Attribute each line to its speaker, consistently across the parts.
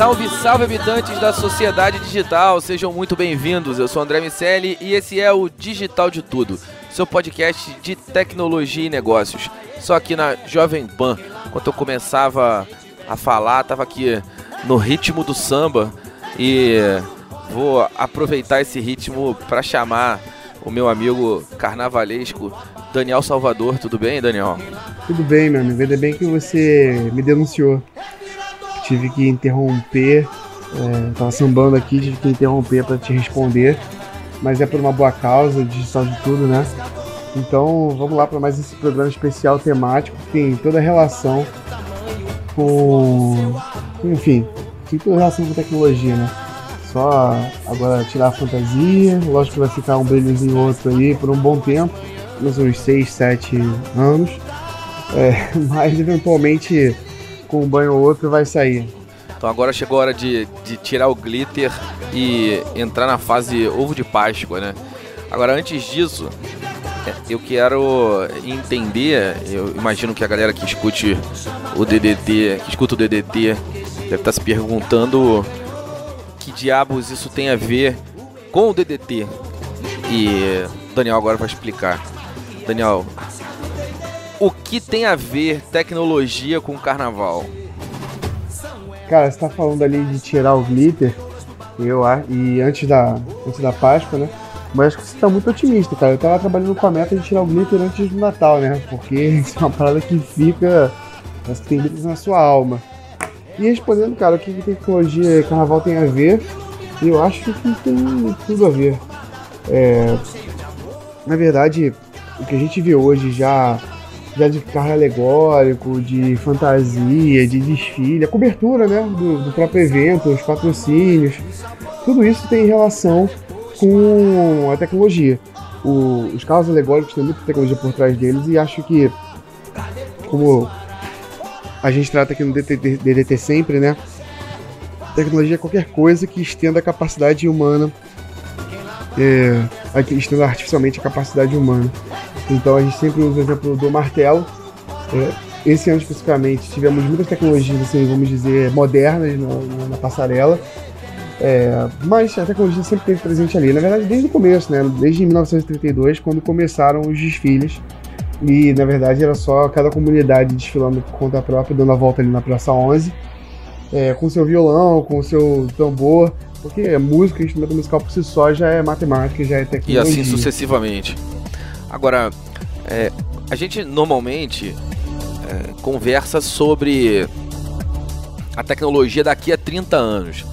Speaker 1: Salve, salve habitantes da sociedade digital, sejam muito bem-vindos. Eu sou André Miceli e esse é o Digital de Tudo, seu podcast de tecnologia e negócios. Só aqui na Jovem Pan. Enquanto eu começava a falar, tava aqui no ritmo do samba e vou aproveitar esse ritmo para chamar o meu amigo carnavalesco Daniel Salvador. Tudo bem, Daniel?
Speaker 2: Tudo bem, amigo. Ainda bem que você me denunciou. Tive que interromper. É, tava sambando aqui, tive que interromper para te responder. Mas é por uma boa causa, digital de tudo, né? Então vamos lá para mais esse programa especial temático que tem toda a relação com. Enfim, tem toda a relação com tecnologia, né? Só agora tirar a fantasia, lógico que vai ficar um brilhozinho outro aí por um bom tempo, uns uns 6, 7 anos. É, mas eventualmente com um banho ou outro vai sair.
Speaker 1: Então agora chegou a hora de, de tirar o glitter e entrar na fase ovo de Páscoa, né? Agora antes disso, é, eu quero entender, eu imagino que a galera que escute o DDT, que escuta o DDT, deve estar se perguntando que diabos isso tem a ver com o DDT. E Daniel agora vai explicar. Daniel, o que tem a ver tecnologia com carnaval?
Speaker 2: Cara, você tá falando ali de tirar o glitter, eu e antes da, antes da Páscoa, né? Mas acho que você tá muito otimista, cara. Eu tava trabalhando com a meta de tirar o glitter antes do Natal, né? Porque isso é uma parada que fica. Parece que tem glitter na sua alma. E respondendo, cara, o que tecnologia e carnaval tem a ver? Eu acho que tem tudo a ver. É, na verdade, o que a gente vê hoje já já de carro alegórico, de fantasia, de desfile, a cobertura né, do, do próprio evento, os patrocínios, tudo isso tem relação com a tecnologia. O- os carros alegóricos têm muita tecnologia por trás deles e acho que, como a gente trata aqui no DDT, DDT sempre, né? Tecnologia é qualquer coisa que estenda a capacidade humana, é, estenda artificialmente a capacidade humana. Então a gente sempre usa o exemplo do martelo. É, esse ano especificamente tivemos muitas tecnologias, assim, vamos dizer, modernas na, na- passarela. É, mas a tecnologia sempre esteve presente ali. Na verdade, desde o começo, né? Desde 1932, quando começaram os desfiles. E na verdade era só cada comunidade desfilando por conta própria, dando a volta ali na Praça 11, é, com seu violão, com seu tambor. Porque música, instrumento musical por si só já é matemática, já é
Speaker 1: E
Speaker 2: tecnologia.
Speaker 1: assim sucessivamente. Agora, é, a gente normalmente é, conversa sobre a tecnologia daqui a 30 anos.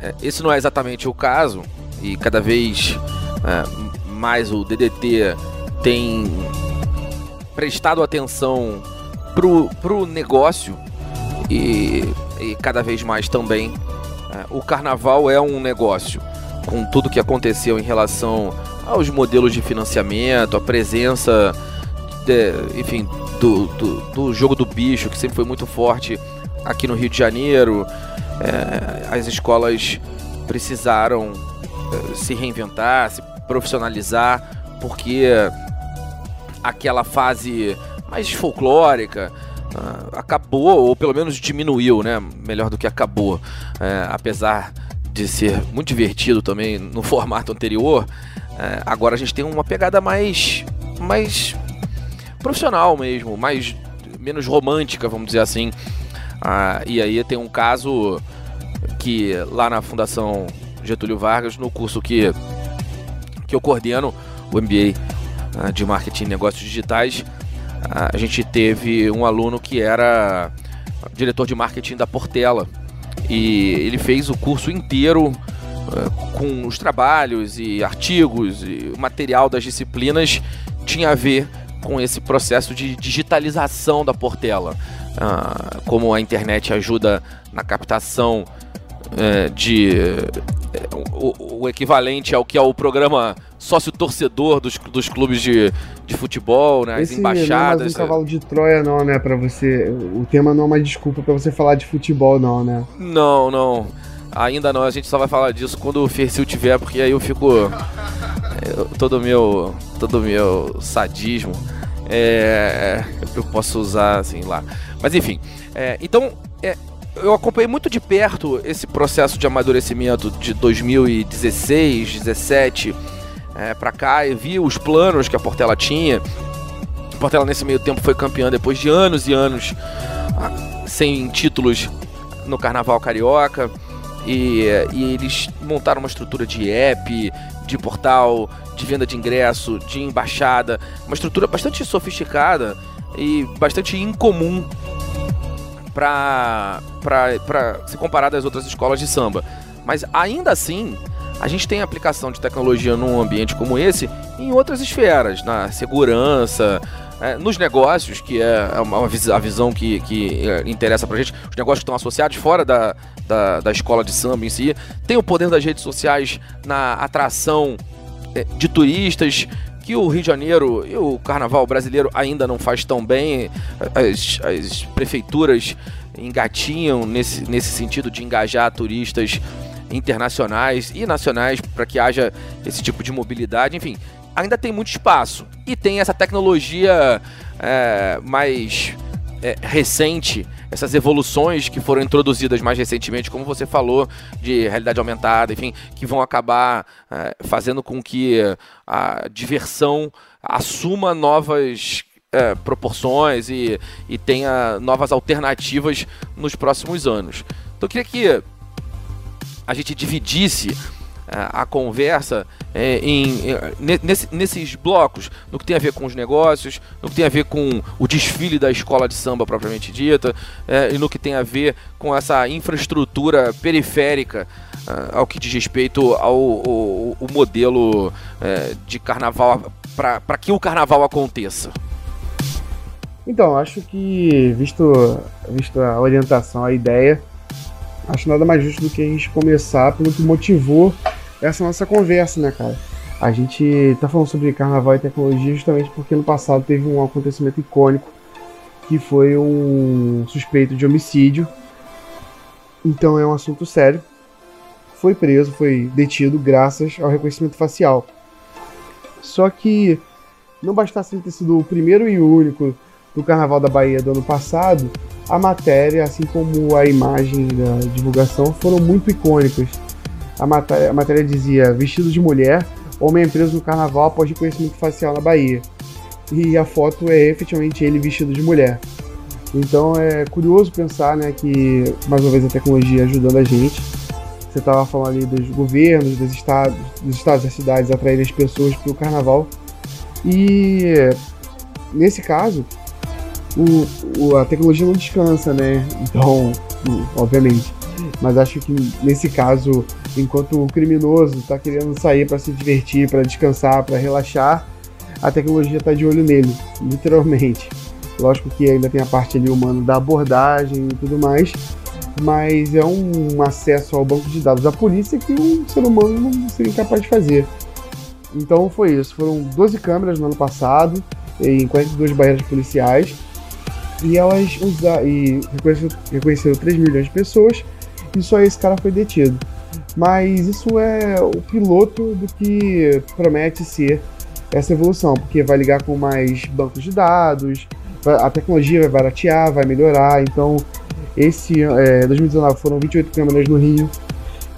Speaker 1: É, esse não é exatamente o caso, e cada vez é, mais o DDT tem prestado atenção pro, pro negócio e, e cada vez mais também é, o carnaval é um negócio com tudo que aconteceu em relação aos modelos de financiamento, a presença, de- enfim, do, do, do jogo do bicho, que sempre foi muito forte aqui no Rio de Janeiro. É, as escolas precisaram é, se reinventar, se profissionalizar, porque aquela fase mais folclórica ah, acabou, ou pelo menos diminuiu, né? Melhor do que acabou. É, apesar de ser muito divertido também no formato anterior, é, agora a gente tem uma pegada mais, mais profissional mesmo, mais menos romântica, vamos dizer assim. Ah, e aí tem um caso que lá na Fundação Getúlio Vargas, no curso que, que eu coordeno, o MBA ah, de Marketing e Negócios Digitais, ah, a gente teve um aluno que era diretor de marketing da Portela e ele fez o curso inteiro com os trabalhos e artigos e o material das disciplinas tinha a ver com esse processo de digitalização da Portela. Ah, como a internet ajuda na captação é, de é, o, o equivalente ao que é o programa sócio-torcedor dos, dos clubes de, de futebol, né? As
Speaker 2: Esse não é
Speaker 1: embaixadas.
Speaker 2: um cavalo de Troia, não, né? Pra você. O tema não é uma desculpa pra você falar de futebol, não, né?
Speaker 1: Não, não. Ainda não, a gente só vai falar disso quando o Fercil tiver, porque aí eu fico. eu- todo meu. Todo meu sadismo. É, eu posso usar assim lá. Mas enfim. é, então, é, eu acompanhei muito de perto esse processo de amadurecimento de 2016, 17 é, pra cá e vi os planos que a Portela tinha. A Portela nesse meio tempo foi campeã depois de anos e anos ah, sem títulos no Carnaval Carioca. E, e eles montaram uma estrutura de app, de portal, de venda de ingresso, de embaixada, uma estrutura bastante sofisticada e bastante incomum para se comparar das outras escolas de samba. Mas ainda assim, a gente tem aplicação de tecnologia num ambiente como esse em outras esferas, na segurança, é, nos negócios, que é uma, vis- a visão que, que é, interessa pra gente, os negócios que estão associados fora da, da, da escola de samba em si, tem o poder das redes sociais na atração é, de turistas, que o Rio de Janeiro e o carnaval brasileiro ainda não faz tão bem, as, as prefeituras engatinham nesse, nesse sentido de engajar turistas internacionais e nacionais para que haja esse tipo de mobilidade, enfim, ainda tem muito espaço. E tem essa tecnologia é, mais é, recente, essas evoluções que foram introduzidas mais recentemente, como você falou, de realidade aumentada, enfim, que vão acabar é, fazendo com que a diversão assuma novas é, proporções e, e tenha novas alternativas nos próximos anos. Então eu queria que a gente dividisse a conversa é, em, ne- nesse- nesses blocos, no que tem a ver com os negócios, no que tem a ver com o desfile da escola de samba propriamente dita, é, e no que tem a ver com essa infraestrutura periférica ah, ao que diz respeito ao, ao- o modelo é, de carnaval, para que o carnaval aconteça.
Speaker 2: Então, acho que, visto, visto a orientação, a ideia, acho nada mais justo do que a gente começar pelo que motivou essa nossa conversa, né, cara? A gente tá falando sobre carnaval e tecnologia justamente porque no passado teve um acontecimento icônico que foi um suspeito de homicídio. Então é um assunto sério. Foi preso, foi detido graças ao reconhecimento facial. Só que não bastasse ele ter sido o primeiro e único do Carnaval da Bahia do ano passado, a matéria, assim como a imagem da divulgação, foram muito icônicas. A matéria, a matéria dizia: vestido de mulher, homem é preso no Carnaval após reconhecimento facial na Bahia. E a foto é efetivamente ele vestido de mulher. Então é curioso pensar né, que, mais uma vez, a tecnologia ajudando a gente. Você estava falando ali dos governos, dos estados, dos estados e das cidades atraírem as pessoas para o carnaval. E nesse caso, o, o- a tecnologia não descansa, né? Então, hum, obviamente. Mas acho que nesse caso, enquanto o criminoso está querendo sair para se divertir, para descansar, para relaxar, a tecnologia está de olho nele, literalmente. Lógico que ainda tem a parte ali humana da abordagem e tudo mais, mas é um acesso ao banco de dados da polícia que um ser humano não seria incapaz de fazer. Então foi isso. Foram 12 câmeras no ano passado, em 42 barreiras policiais, e elas usa e reconheceram, reconheceram 3 milhões de pessoas, e só esse cara foi detido. Mas isso é o piloto do que promete ser essa evolução, porque vai ligar com mais bancos de dados, a tecnologia vai baratear, vai melhorar. Então, esse é, 2019 foram 28 câmeras no Rio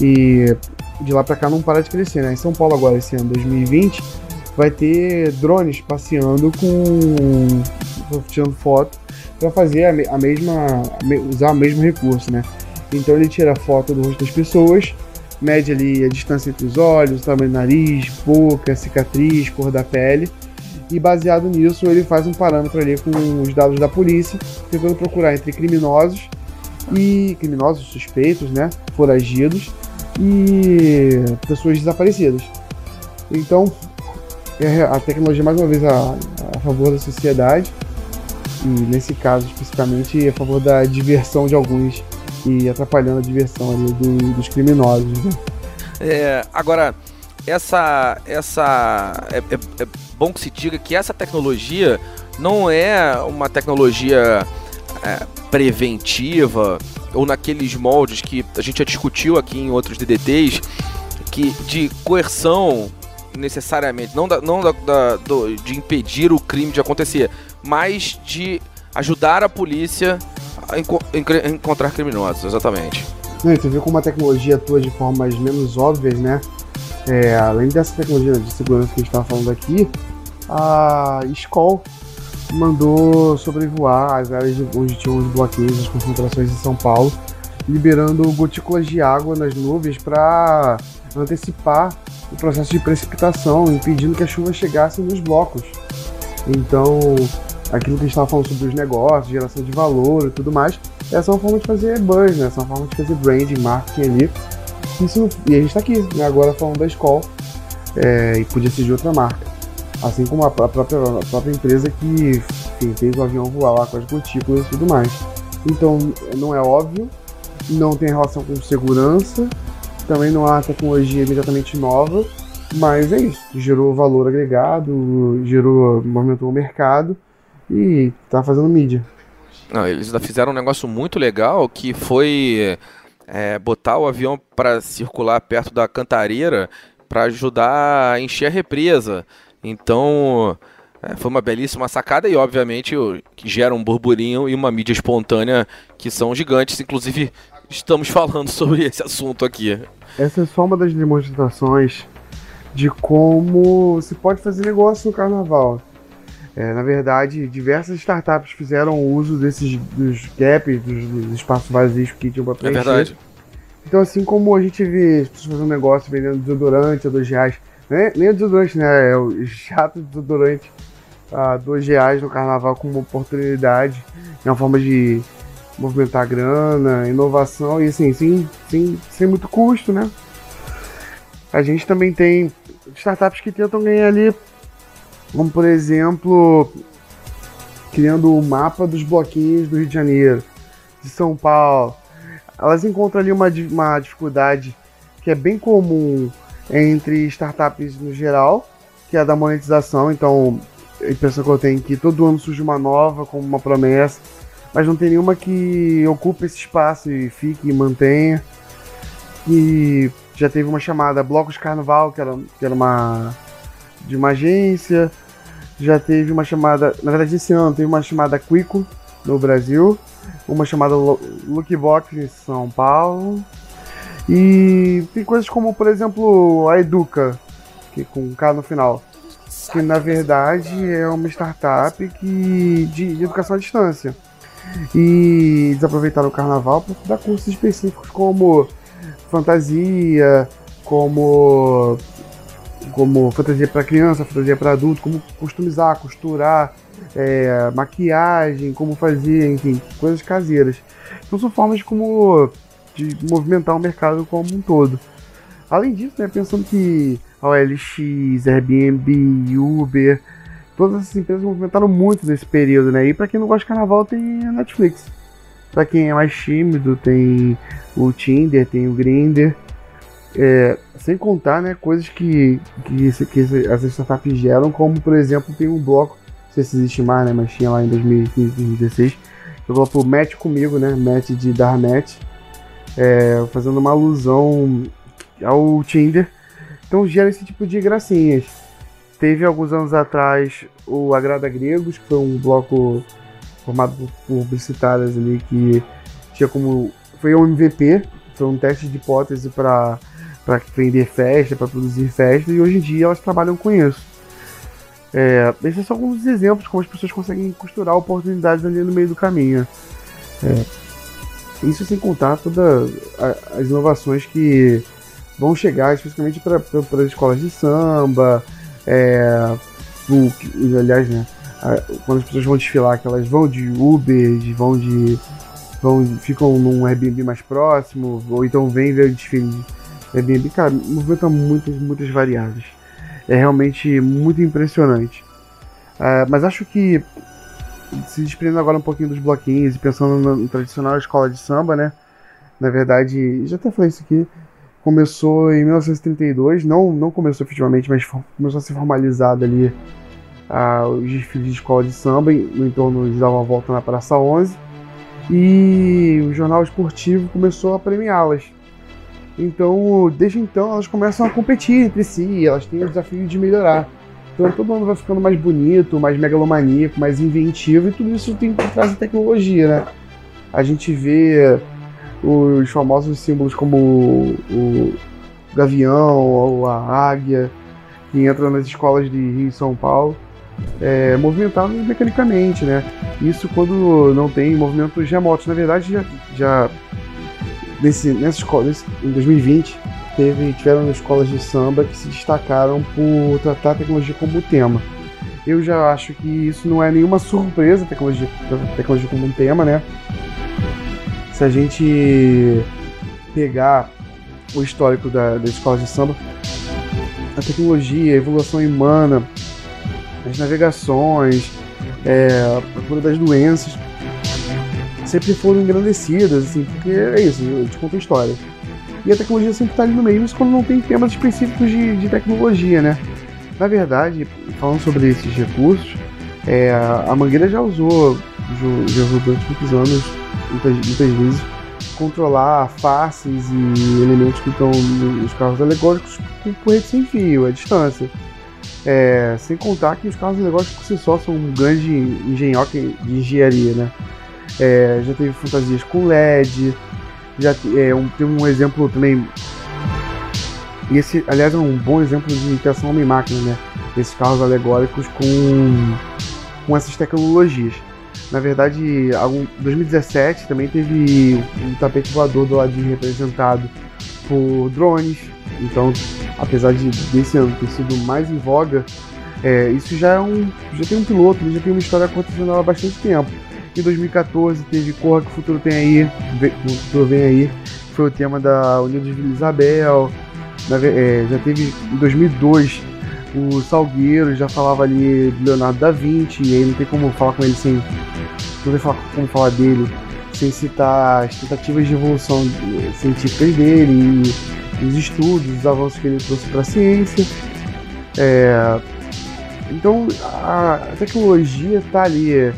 Speaker 2: e de lá pra cá não para de crescer, né? Em São Paulo agora esse ano 2020 vai ter drones passeando com tirando foto para fazer a, a mesma usar o mesmo recurso, né? Então ele tira a foto do rosto das pessoas, mede ali a distância entre os olhos, o tamanho do nariz, boca, cicatriz, cor da pele. E baseado nisso, ele faz um parâmetro ali com os dados da polícia, tentando procurar entre criminosos e criminosos suspeitos, né, foragidos e pessoas desaparecidas. Então, a tecnologia mais uma vez a, a favor da sociedade e nesse caso especificamente a favor da diversão de alguns e atrapalhando a diversão ali do- dos criminosos. Né?
Speaker 1: É, agora, essa. essa é, é- é bom que se diga que essa tecnologia não é uma tecnologia é, preventiva ou naqueles moldes que a gente já discutiu aqui em outros DDTs que de coerção necessariamente, não, da, não da, da- do- de impedir o crime de acontecer, mas de ajudar a polícia a enco- encontrar criminosos, exatamente.
Speaker 2: Não, e tu vê como a tecnologia atua de formas menos óbvias, né? É, além dessa tecnologia de segurança que a gente estava falando aqui, a Skoll mandou sobrevoar as áreas de- onde tinham os bloqueios, as concentrações em São Paulo, liberando gotículas de água nas nuvens para antecipar o processo de precipitação, impedindo que a chuva chegasse nos blocos. Então, aquilo que a gente estava falando sobre os negócios, geração de valor e tudo mais, essa é uma forma de fazer buzz, né? Essa é uma forma de fazer branding, marketing ali. Isso, e a gente está aqui, né? agora falando da escola, é, e podia ser de outra marca. Assim como a pró- própria, a própria empresa que enfim, fez o avião voar lá com as gotículas e tudo mais. Então, não é óbvio, não tem relação com segurança, também não há tecnologia imediatamente nova, mas é isso. Gerou valor agregado, gerou, movimentou o mercado e tá fazendo mídia.
Speaker 1: Não, eles fizeram um negócio muito legal que foi é, botar o avião para circular perto da cantareira para ajudar a encher a represa. Então é, foi uma belíssima sacada e obviamente gera um burburinho e uma mídia espontânea que são gigantes. Inclusive estamos falando sobre esse assunto aqui.
Speaker 2: Essa é só uma das demonstrações de como se pode fazer negócio no carnaval. É, na verdade, diversas startups fizeram uso desses dos gaps, dos, dos espaços vazios que tinham para
Speaker 1: É
Speaker 2: preencher.
Speaker 1: verdade.
Speaker 2: Então, assim como a gente vê as pessoas fazendo negócio vendendo desodorante a dois reais, né? nem é desodorante, né? É o jato de desodorante a dois reais no carnaval como uma oportunidade, é uma forma de movimentar grana, inovação e assim, sem, sem, sem muito custo, né? A gente também tem startups que tentam ganhar ali, como por exemplo, criando o mapa dos bloquinhos do Rio de Janeiro, de São Paulo. Elas encontram ali uma, uma dificuldade que é bem comum entre startups no geral, que é a da monetização. Então, a impressão que eu tenho é que todo ano surge uma nova com uma promessa, mas não tem nenhuma que ocupe esse espaço e fique e mantenha. E já teve uma chamada Blocos Carnaval, que era, que era uma de uma agência. Já teve uma chamada, na verdade esse ano teve uma chamada Quico no Brasil, uma chamada Lo- Lookbox em São Paulo. E tem coisas como, por exemplo, a Educa, que com K no final, que na verdade é uma startup que de, de educação à distância. E eles aproveitaram o carnaval para dar cursos específicos como fantasia, como como fantasia para criança, fantasia para adulto, como customizar, costurar, é, maquiagem, como fazer, enfim, coisas caseiras. Então são formas de como de movimentar o mercado como um todo. Além disso, né, pensando que a OLX, Airbnb, Uber, todas essas empresas movimentaram muito nesse período, né? E para quem não gosta de carnaval tem a Netflix. Para quem é mais tímido tem o Tinder, tem o Grindr. É, sem contar, né, coisas que, que, que essas startups geram, como por exemplo tem um bloco, não sei se existe mais, né, mas tinha lá em 2015, 2016, que eu bloco Match comigo, né, Match de dar match, é, fazendo uma alusão ao Tinder. Então gera esse tipo de gracinhas. Teve alguns anos atrás o Agrada Gregos, que foi um bloco formado por publicitárias ali que tinha como. Foi um MVP, foi um teste de hipótese para para vender festa, para produzir festa, e hoje em dia elas trabalham com isso. É, esses são alguns exemplos de como as pessoas conseguem costurar oportunidades ali no meio do caminho. É, isso sem contar todas as inovações que vão chegar especificamente para as escolas de samba, é, o aliás, né, a- quando as pessoas vão desfilar, que elas vão de Uber, de- vão de vão, ficam num Airbnb mais próximo, ou então vêm ver o desfile de Airbnb, cara, movimenta muitas, muitas variáveis. É realmente muito impressionante. Ah, mas acho que se desprendendo agora um pouquinho dos bloquinhos e pensando na tradicional escola de samba, né? Na verdade, já até falei isso aqui, começou em 1932, não, não começou efetivamente, mas começou a ser formalizado ali ah, os desfiles de escola de samba, no entorno de dar uma volta na Praça 11, e o jornal esportivo começou a premiá-las. Então, desde então, elas começam a competir entre si, elas têm o desafio de melhorar. Então, todo ano vai ficando mais bonito, mais megalomaníaco, mais inventivo, e tudo isso tem por trás da tecnologia, né? A gente vê os famosos símbolos como o, gavião ou a águia, que entram nas escolas de Rio e São Paulo, é, movimentados mecanicamente, né? Isso quando não tem movimentos remotos. Na verdade, já, já nesse, nessa escola, nesse, em 2020, teve, tiveram escolas de samba que se destacaram por tratar a tecnologia como tema. Eu já acho que isso não é nenhuma surpresa, tecnologia, tecnologia como um tema, né? Se a gente pegar o histórico da, das escolas de samba, a tecnologia, a evolução humana, as navegações, é, a cura das doenças, sempre foram engrandecidas, assim, porque é isso, eu te conto a história. E a tecnologia sempre está ali no meio, isso quando não tem temas específicos de, de tecnologia, né? Na verdade, falando sobre esses recursos, é, a Mangueira já usou, já usou durante muitos anos, muitas, muitas vezes, controlar faces e elementos que estão nos carros alegóricos com corrente sem fio, à distância. É, sem contar que os carros alegóricos por si só são um grande engenhoca de engenharia, né? É, já teve fantasias com LED, já é, um, tem um exemplo também. E esse, aliás, é um bom exemplo de interação homem-máquina, né? Esses carros alegóricos com, com essas tecnologias. Na verdade, em 2017 também teve um tapete voador do ladinho representado por drones. Então, apesar de desse ano ter sido mais em voga, é, isso já é um. já tem um piloto, já tem uma história acontecendo há bastante tempo. Em 2014 teve Corra que o Futuro tem aí, o Futuro vem aí, foi o tema da Unidos Vila Isabel. Na, é, já teve em 2002 o Salgueiro, já falava ali do Leonardo da Vinci, e aí não tem como falar com ele sem. Não tem como falar dele sem citar as tentativas de evolução científicas dele e os estudos, os avanços que ele trouxe para a ciência. É, então a tecnologia está ali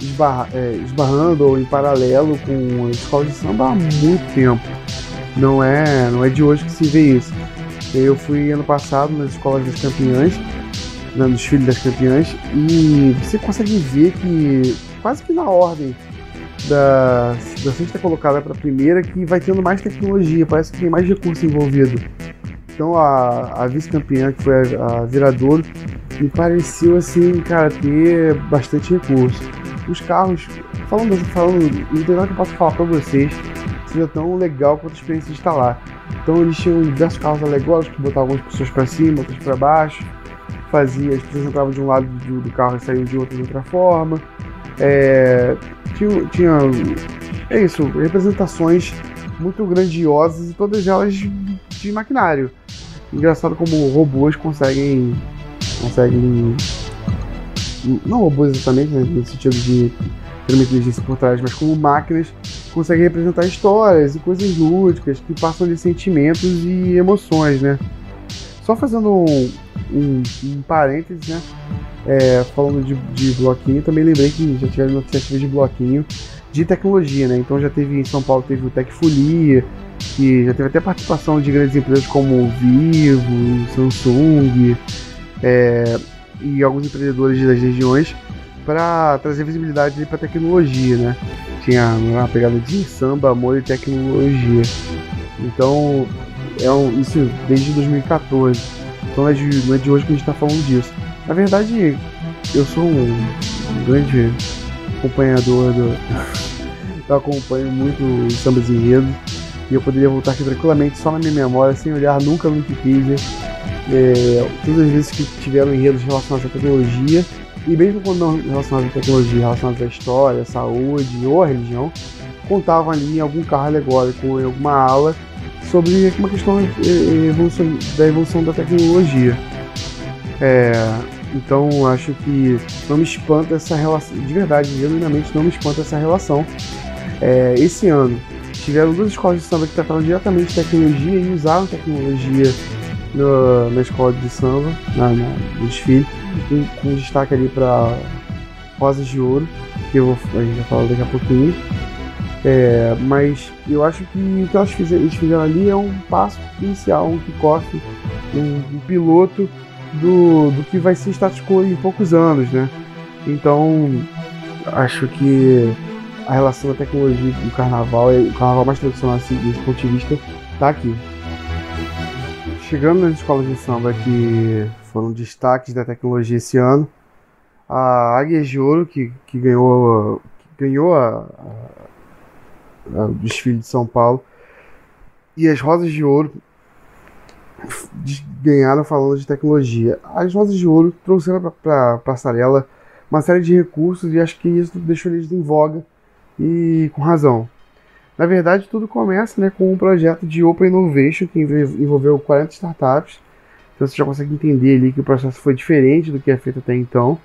Speaker 2: esbarra, é, esbarrando ou em paralelo com a escola de samba há muito tempo. Não é, não é de hoje que se vê isso. Eu fui ano passado nas escolas das campeãs, né, nos filhos das campeãs, e você consegue ver que quase que na ordem da, da sexta colocada para a primeira que vai tendo mais tecnologia, parece que tem mais recurso envolvido. Então a, a vice-campeã, que foi a, a me pareceu assim, cara, ter bastante recurso os carros, falando, falando, não tem nada que eu possa falar para vocês, seja tão legal quanto a experiência de instalar. Então eles tinham diversos carros alegóricos que botavam algumas pessoas para cima, outras para baixo, fazia, as pessoas entravam de um lado do, do carro e saíam de outro de outra forma. É, tinha, tinha, é isso, representações muito grandiosas e todas elas de maquinário. Engraçado como robôs conseguem conseguem não robôs exatamente, né, no sentido de ter uma inteligência por trás, mas como máquinas conseguem representar histórias e coisas lúdicas que passam de sentimentos e emoções, né? Só fazendo um, um, um parênteses, né? É, falando de, de, bloquinho, também lembrei que já tiveram iniciativas de bloquinho de tecnologia, né? Então já teve em São Paulo teve o Tecfolia, que já teve até participação de grandes empresas como Vivo, Samsung, é, e alguns empreendedores das regiões para trazer visibilidade para tecnologia, né? Tinha uma pegada de samba, amor e tecnologia. Então, é um, isso desde 2014. Então é, de, não é de hoje que a gente está falando disso. Na verdade, eu sou um, grande acompanhador do. eu acompanho muito os sambas enredos. E eu poderia voltar aqui tranquilamente só na minha memória, sem olhar nunca no Wikipedia é, todas as vezes que tiveram enredos relacionados à tecnologia, e mesmo quando não relacionados à tecnologia, relacionados à história, à saúde ou à religião, contavam ali em algum carro alegórico em alguma aula sobre uma questão da evolução da tecnologia. É, então acho que não me espanta essa relação, de verdade, genuinamente não me espanta essa relação. É, esse ano tiveram duas escolas de samba que trataram diretamente de tecnologia e usaram tecnologia no, na escola de samba, na, na, no desfile, com, com destaque ali para Rosas de Ouro, que eu vou, a gente vai falar daqui a pouquinho. É, mas eu acho que o que eles fizeram ali é um passo inicial, um kickoff, um, um piloto do, do que vai ser status quo em poucos anos, né? Então, acho que a relação da tecnologia do carnaval, o carnaval mais tradicional assim, desse ponto de vista, tá aqui. Chegando nas escolas de samba que foram destaques da tecnologia esse ano, a Águia de Ouro, que, que ganhou, que ganhou a, o desfile de São Paulo, e as Rosas de Ouro ganharam falando de tecnologia. As Rosas de Ouro trouxeram para a passarela uma série de recursos e acho que isso deixou eles em voga e com razão. Na verdade, tudo começa né, com um projeto de Open Innovation que envolveu 40 startups. Então você já consegue entender ali que o processo foi diferente do que é feito até então.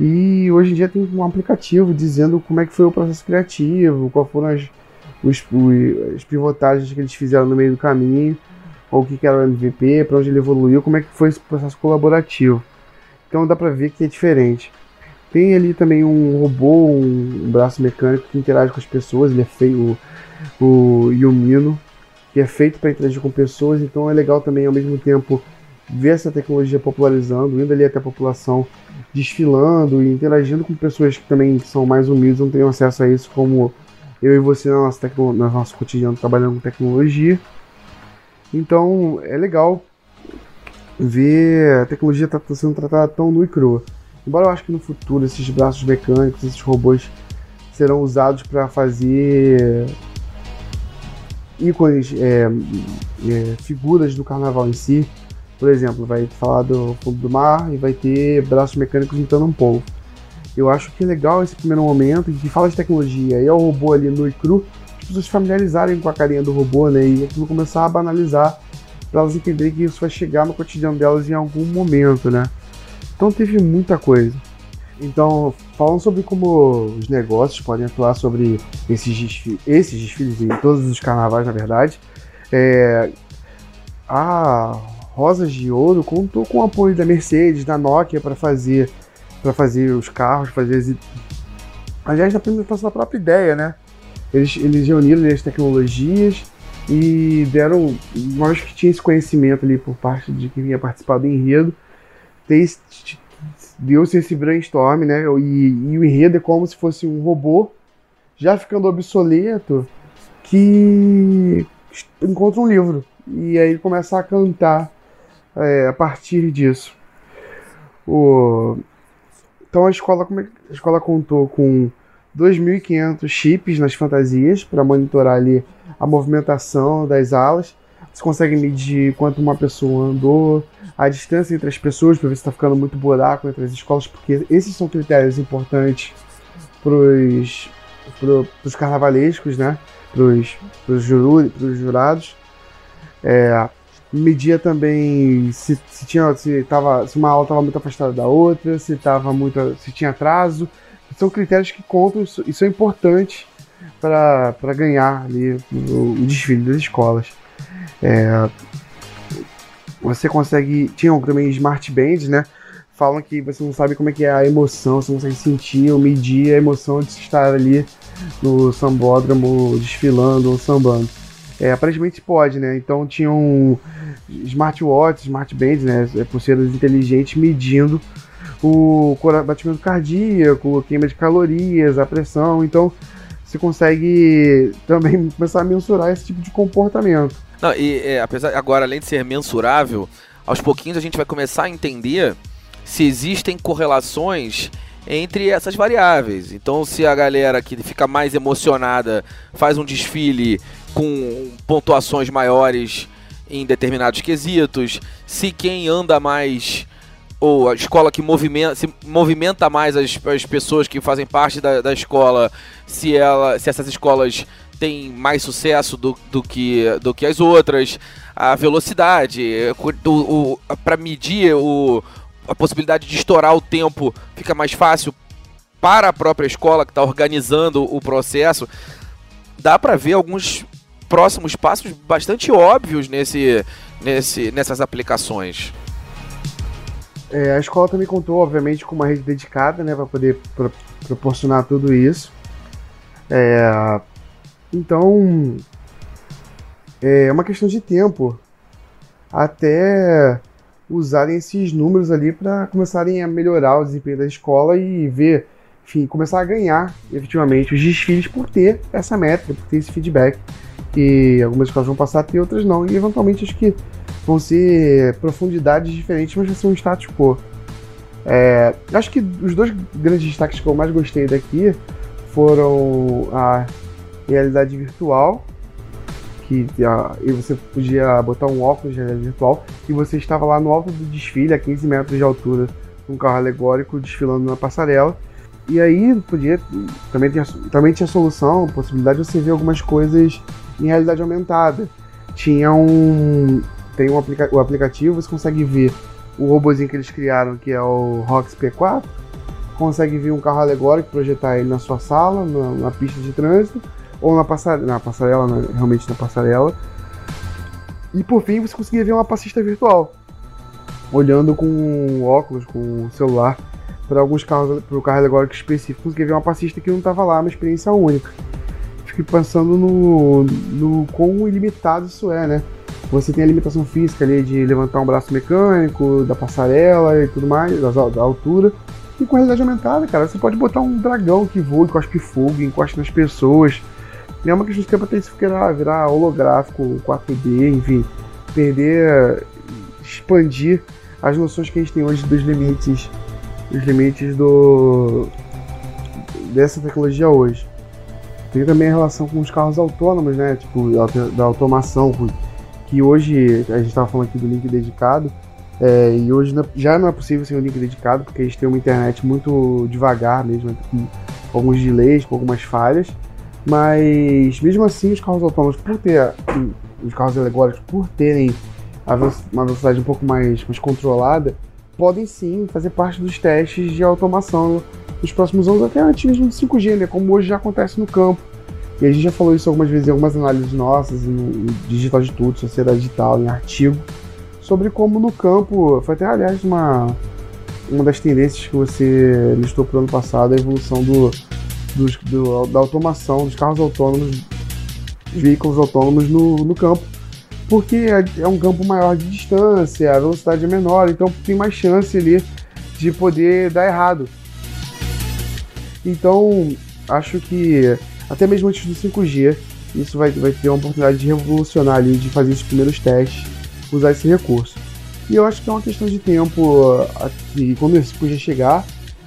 Speaker 2: E hoje em dia tem um aplicativo dizendo como é que foi o processo criativo, quais foram as, os, as pivotagens que eles fizeram no meio do caminho, ou o que era o MVP, para onde ele evoluiu, como é que foi esse processo colaborativo. Então dá para ver que é diferente. Tem ali também um robô, um, braço mecânico que interage com as pessoas, ele é feio, o, o Yumino, que é feito para interagir com pessoas, então é legal também ao mesmo tempo ver essa tecnologia popularizando, indo ali até a população, desfilando e interagindo com pessoas que também são mais humildes, não têm acesso a isso, como eu e você na nossa no nosso cotidiano trabalhando com tecnologia. Então é legal ver a tecnologia tá, tá sendo tratada tão nua e crua. Embora eu acho que no futuro esses braços mecânicos, esses robôs serão usados para fazer ícones, é, é, figuras do carnaval em si. Por exemplo, vai falar do fundo do mar e vai ter braços mecânicos juntando um povo. Eu acho que é legal esse primeiro momento que fala de tecnologia e é o robô ali no e cru, as pessoas familiarizarem com a carinha do robô, né? E aquilo começar a banalizar para elas entenderem que isso vai chegar no cotidiano delas em algum momento, né? Então teve muita coisa. Então, falando sobre como os negócios podem atuar sobre esses, desfiles, esses desfiles e todos os carnavais, na verdade, é, a Rosas de Ouro contou com o apoio da Mercedes, da Nokia para fazer para fazer os carros, fazer as... aliás da apresentação da própria ideia, né? Eles, eles reuniram as tecnologias e deram, nós que tinha esse conhecimento ali por parte de quem vinha participar do enredo, deu-se esse brainstorm, né? E, e, o enredo é como se fosse um robô já ficando obsoleto que encontra um livro e aí começa a cantar é, a partir disso. O... Então a escola, é a escola contou com 2.500 chips nas fantasias para monitorar ali a movimentação das alas. Você consegue medir quanto uma pessoa andou, a distância entre as pessoas, para ver se está ficando muito buraco entre as escolas, porque esses são critérios importantes para os carnavalescos, né? Para os jurados. É, media também se, se, tinha, se, tava, se uma aula estava muito afastada da outra, se, tava muito, se tinha atraso. São critérios que contam e são importantes para ganhar ali o, o desfile das escolas. É, você consegue. Tinham também smart bands, né? Falam que você não sabe como é que é a emoção, você não consegue sentir ou medir a emoção de estar ali no sambódromo desfilando ou sambando. É, aparentemente pode, né? Então tinham smartwatches, smart bands, né? É, pulseiras inteligentes medindo o batimento cardíaco, queima de calorias, a pressão. Então você consegue também começar a mensurar esse tipo de comportamento.
Speaker 1: Não, e é, apesar agora, além de ser mensurável, aos pouquinhos a gente vai começar a entender se existem correlações entre essas variáveis. Então, se a galera que fica mais emocionada faz um desfile com pontuações maiores em determinados quesitos, se quem anda mais ou a escola que movimenta, se movimenta mais as, as pessoas que fazem parte da, da escola, se, ela, se essas escolas têm mais sucesso do, do, que, do que as outras, a velocidade, para medir o, a possibilidade de estourar o tempo fica mais fácil para a própria escola que está organizando o processo. dá para ver alguns próximos passos bastante óbvios nesse, nesse, nessas aplicações.
Speaker 2: É, a escola também contou, obviamente, com uma rede dedicada, né, para poder pro proporcionar tudo isso. É, então, é uma questão de tempo até usarem esses números ali para começarem a melhorar o desempenho da escola e ver, enfim, começar a ganhar efetivamente os desfiles por ter essa métrica, por ter esse feedback. E algumas escolas vão passar a ter, outras não. E eventualmente acho que vão ser profundidades diferentes, mas vai ser um status quo. É, acho que os dois grandes destaques que eu mais gostei daqui foram a realidade virtual, que a, e você podia botar um óculos de realidade virtual e você estava lá no alto do desfile, a 15 metros de altura, um carro alegórico desfilando na passarela. E aí podia também tinha, também tinha solução, possibilidade de você ver algumas coisas em realidade aumentada. Tinha um tem um aplica o aplicativo, você consegue ver o robozinho que eles criaram, que é o Rox P4, consegue ver um carro alegórico, projetar ele na sua sala, na, na pista de trânsito, ou na, passare na passarela, na, realmente na passarela. E por fim você conseguia ver uma passista virtual, olhando com óculos, com celular, para alguns carros, para o carro alegórico específico, conseguia ver uma passista que não estava lá, uma experiência única. Fiquei pensando no, no quão ilimitado isso é, né? Você tem a limitação física ali de levantar um braço mecânico, da passarela e tudo mais, da, da altura. E com a realidade aumentada, cara, você pode botar um dragão que voa, encosta fogo, encosta nas pessoas. E é uma questão de tempo até isso virar, virar holográfico, 4D, enfim. Perder, expandir as noções que a gente tem hoje dos limites, os limites do dessa tecnologia hoje. Tem também a relação com os carros autônomos, né? Tipo, da automação, que hoje, a gente estava falando aqui do link dedicado, é, e hoje já não é possível sem um link dedicado, porque a gente tem uma internet muito devagar mesmo, com alguns delays, com algumas falhas. Mas mesmo assim, os carros autônomos, por ter os carros alegóricos, por terem uma velocidade um pouco mais, mais controlada, podem sim fazer parte dos testes de automação nos próximos anos, até antes mesmo do 5G, né? Como hoje já acontece no campo. E a gente já falou isso algumas vezes em algumas análises nossas, no Digital de Tudo, Sociedade Digital, em artigo, sobre como no campo, foi até aliás uma, uma das tendências que você listou para o ano passado, a evolução do, dos, do, da automação dos carros autônomos, veículos autônomos no, no campo. Porque é, é um campo maior de distância, a velocidade é menor, então tem mais chance ali de poder dar errado. Então, acho que até mesmo antes do 5G, isso vai, vai ter uma oportunidade de revolucionar ali, de fazer esses primeiros testes, usar esse recurso. E eu acho que é uma questão de tempo, e quando esse 5G chegar,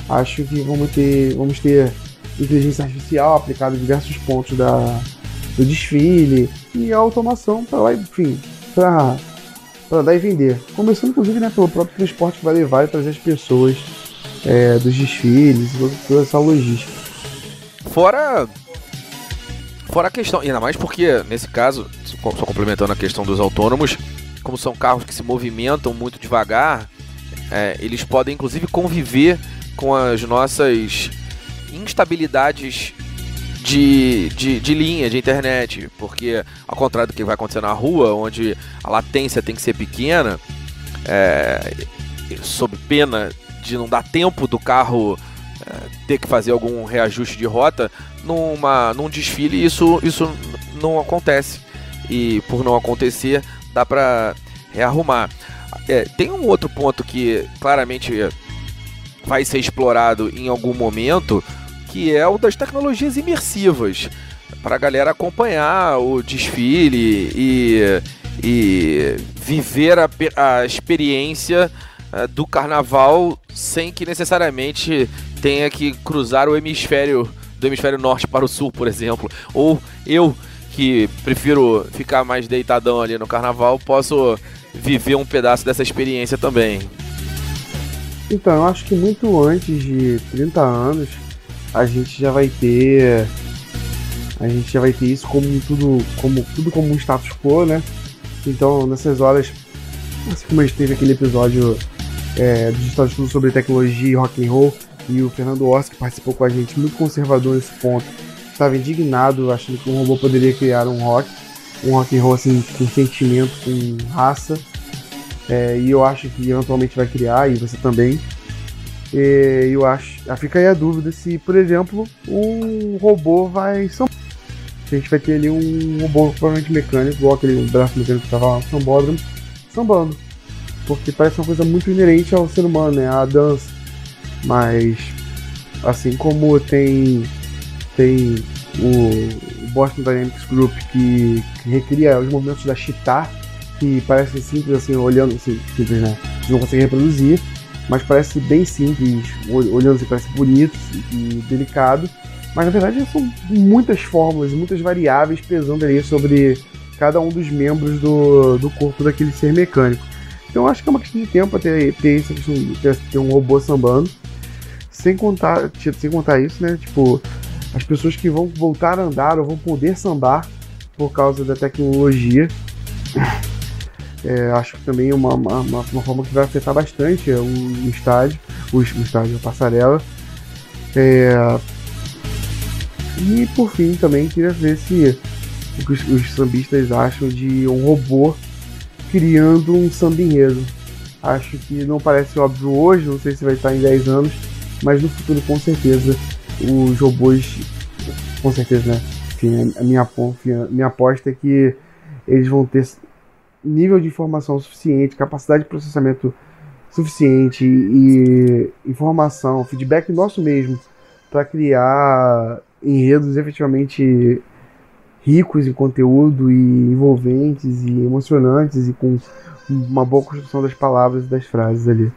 Speaker 2: acho que vamos ter, vamos ter inteligência artificial aplicada em diversos pontos da, do desfile e a automação para enfim, para para dar e vender. Começando inclusive né, pelo próprio transporte que vai levar e trazer as pessoas é, dos desfiles toda essa logística.
Speaker 1: Fora Fora a questão, ainda mais porque, nesse caso, só complementando a questão dos autônomos, como são carros que se movimentam muito devagar, é, eles podem inclusive conviver com as nossas instabilidades de, de, de, linha, de internet. Porque, ao contrário do que vai acontecer na rua, onde a latência tem que ser pequena, é, sob pena de não dar tempo do carro é, ter que fazer algum reajuste de rota, numa, num desfile isso, isso não acontece. E por não acontecer, dá para rearrumar. É, tem um outro ponto que claramente vai ser explorado em algum momento, que é o das tecnologias imersivas. Para a galera acompanhar o desfile e, e viver a, a experiência uh, do carnaval sem que necessariamente tenha que cruzar o hemisfério do hemisfério norte para o sul, por exemplo. Ou eu, que prefiro ficar mais deitadão ali no carnaval, posso viver um pedaço dessa experiência também.
Speaker 2: Então, eu acho que muito antes de 30 anos, a gente já vai ter. A gente já vai ter isso como tudo como, tudo como um status quo, né? Então, nessas horas, assim como a gente teve aquele episódio é, do Estudo sobre tecnologia e rock and roll, e o Fernando Orsi, que participou com a gente, muito conservador nesse ponto, estava indignado, achando que um robô poderia criar um rock, um rock and roll assim, com sentimento, com raça. É, e eu acho que eventualmente vai criar, e você também. E eu acho. Fica aí a dúvida se, por exemplo, um robô vai. A gente vai ter ali um robô provavelmente mecânico, igual aquele braço mecânico que estava lá no sambódromo, sambando. Porque parece uma coisa muito inerente ao ser humano, né? A dança. Mas assim como tem tem o Boston Dynamics Group que, que recria os movimentos da Cheetah, que parece simples assim, olhando assim, simples, né? Não consegue reproduzir, mas parece bem simples, olhando assim, parece bonito e delicado. Mas na verdade são muitas fórmulas, muitas variáveis pesando ali sobre cada um dos membros do, do corpo daquele ser mecânico. Então acho que é uma questão de tempo ter, ter ter, ter um robô sambando. Sem contar, sem contar isso, né? Tipo, as pessoas que vão voltar a andar ou vão poder sambar por causa da tecnologia. É, acho que também é uma, uma, uma, forma que vai afetar bastante o, o estádio, o, o estádio, a passarela. É, e por fim também queria ver se os, os sambistas acham de um robô criando um samba enredo. Acho que não parece óbvio hoje, não sei se vai estar em 10 anos, mas no futuro com certeza os robôs, com certeza, né? Enfim, a minha, minha aposta é que eles vão ter nível de informação suficiente, capacidade de processamento suficiente e informação, feedback nosso mesmo para criar enredos efetivamente ricos em conteúdo e envolventes e emocionantes e com uma boa construção das palavras e das frases ali.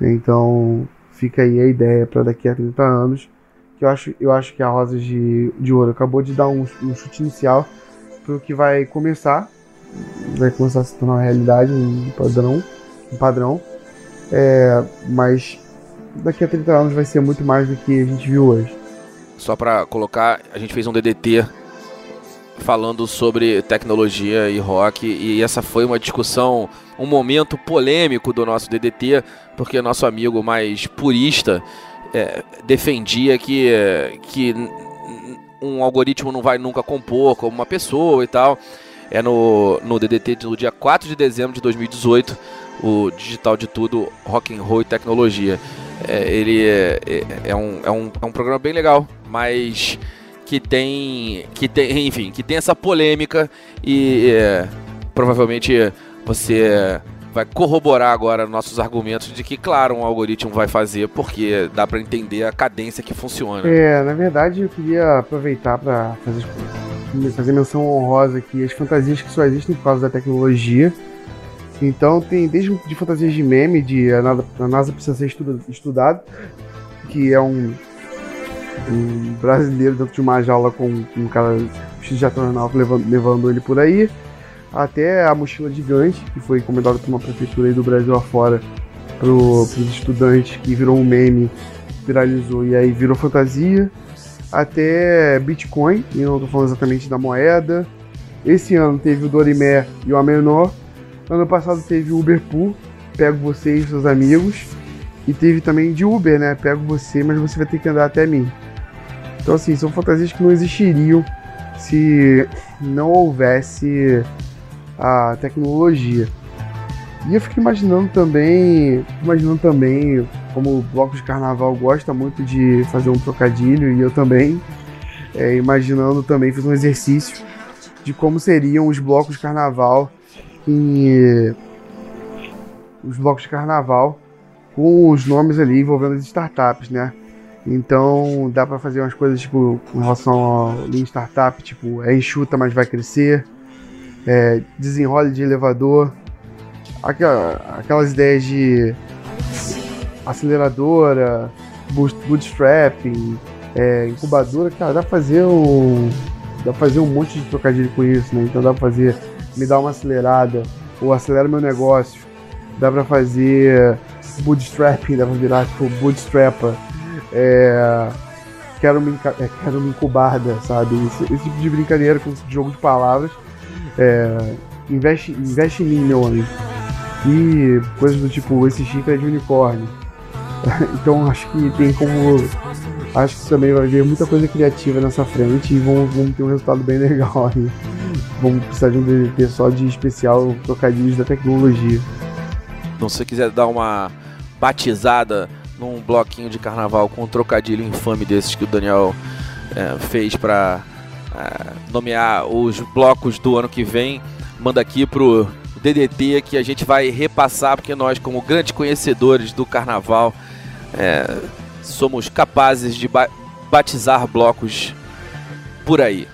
Speaker 2: Então fica aí a ideia para daqui a 30 anos que eu acho, eu acho que a Rosas de, de Ouro acabou de dar um, um chute inicial para o que vai começar, vai começar a se tornar uma realidade, um padrão, um padrão, é, mas daqui a 30 anos vai ser muito mais do que a gente viu hoje.
Speaker 1: Só para colocar, a gente fez um DDT falando sobre tecnologia e rock e essa foi uma discussão, um momento polêmico do nosso DDT, porque nosso amigo mais purista é, defendia que, que um algoritmo não vai nunca compor como uma pessoa e tal. É no, no DDT do dia 4 de dezembro de 2018, o Digital de Tudo, Rock and Roll e Tecnologia. É, ele é, é, é, um, é, um, é um programa bem legal, mas que tem, que tem, enfim, que tem essa polêmica e é, provavelmente você vai corroborar agora nossos argumentos de que, claro, um algoritmo vai fazer, porque dá para entender a cadência que funciona.
Speaker 2: É, na verdade eu queria aproveitar para fazer, fazer menção honrosa aqui as fantasias que só existem por causa da tecnologia. Então tem desde de fantasias de meme, de a NASA, a NASA precisa ser estuda, estudado, que é um, um brasileiro dentro de uma jaula com, com um cara de astronauta levando, levando ele por aí até a mochila gigante, que foi encomendada por uma prefeitura aí do Brasil afora para os estudantes, que virou um meme, viralizou e aí virou fantasia, até Bitcoin, e não estou falando exatamente da moeda. Esse ano teve o Dorimé e o Amenor. Ano passado teve o Uberpool, pego você e seus amigos. E teve também de Uber, né? Pego você, mas você vai ter que andar até mim. Então, assim, são fantasias que não existiriam se não houvesse a tecnologia. E eu fico imaginando também, imaginando também como o bloco de carnaval gosta muito de fazer um trocadilho e eu também, é, imaginando também fiz um exercício de como seriam os blocos de carnaval em os blocos de carnaval com os nomes ali envolvendo as startups, né? Então dá para fazer umas coisas tipo com relação ao Lean Startup, tipo é enxuta, mas vai crescer é, desenrole de elevador, aquelas ideias de aceleradora, bootstrapping, é, incubadora, cara, dá pra fazer um. Dá pra fazer um monte de trocadilho com isso, né? Então dá pra fazer me dá uma acelerada, ou acelera meu negócio, dá pra fazer bootstrapping, dá pra virar tipo bootstrapper. É, quero, me, é, quero me incubarda, sabe? Esse, esse tipo de brincadeira com esse jogo de palavras é, investe, investe em mim, meu amigo. E coisas do tipo, esse chifre é de unicórnio. então acho que tem como acho que também vai ver muita coisa criativa nessa frente e vamos, vamos ter um resultado bem legal aí. Vamos precisar de um DDT só de especial trocadilhos da tecnologia.
Speaker 1: Então, se você quiser dar uma batizada num bloquinho de carnaval com um trocadilho infame desses que o Daniel é, fez para é, nomear os blocos do ano que vem, manda aqui pro DDT que a gente vai repassar, porque nós, como grandes conhecedores do carnaval, é, somos capazes de ba batizar blocos por aí.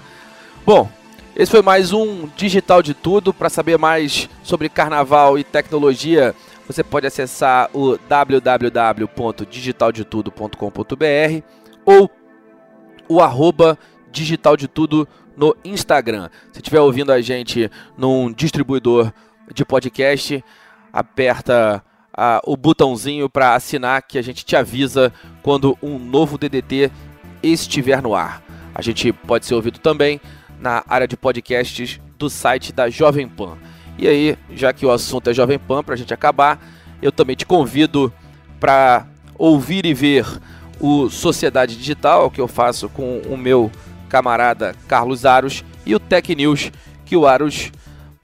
Speaker 1: Bom, esse foi mais um Digital de Tudo. Para saber mais sobre carnaval e tecnologia, você pode acessar o www.digitaldetudo.com.br ou o arroba Digital de Tudo no Instagram. Se estiver ouvindo a gente num distribuidor de podcast, aperta a, o botãozinho para assinar que a gente te avisa quando um novo DDT estiver no ar. A gente pode ser ouvido também na área de podcasts do site da Jovem Pan. E aí, já que o assunto é Jovem Pan, para a gente acabar, eu também te convido para ouvir e ver o Sociedade Digital, que eu faço com o meu camarada Carlos Aros, e o Tech News, que o Aros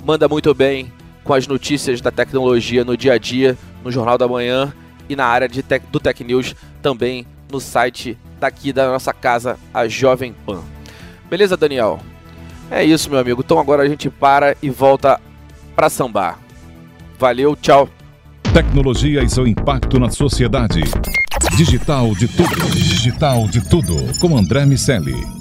Speaker 1: manda muito bem com as notícias da tecnologia no dia a dia, no Jornal da Manhã e na área de tech, do Tech News também no site daqui da nossa casa, a Jovem Pan. Beleza, Daniel? É isso, meu amigo. Então agora a gente para e volta para sambar. Valeu, tchau.
Speaker 3: Tecnologia e seu impacto na sociedade. Digital de tudo. Digital de tudo. Com André Miscelli.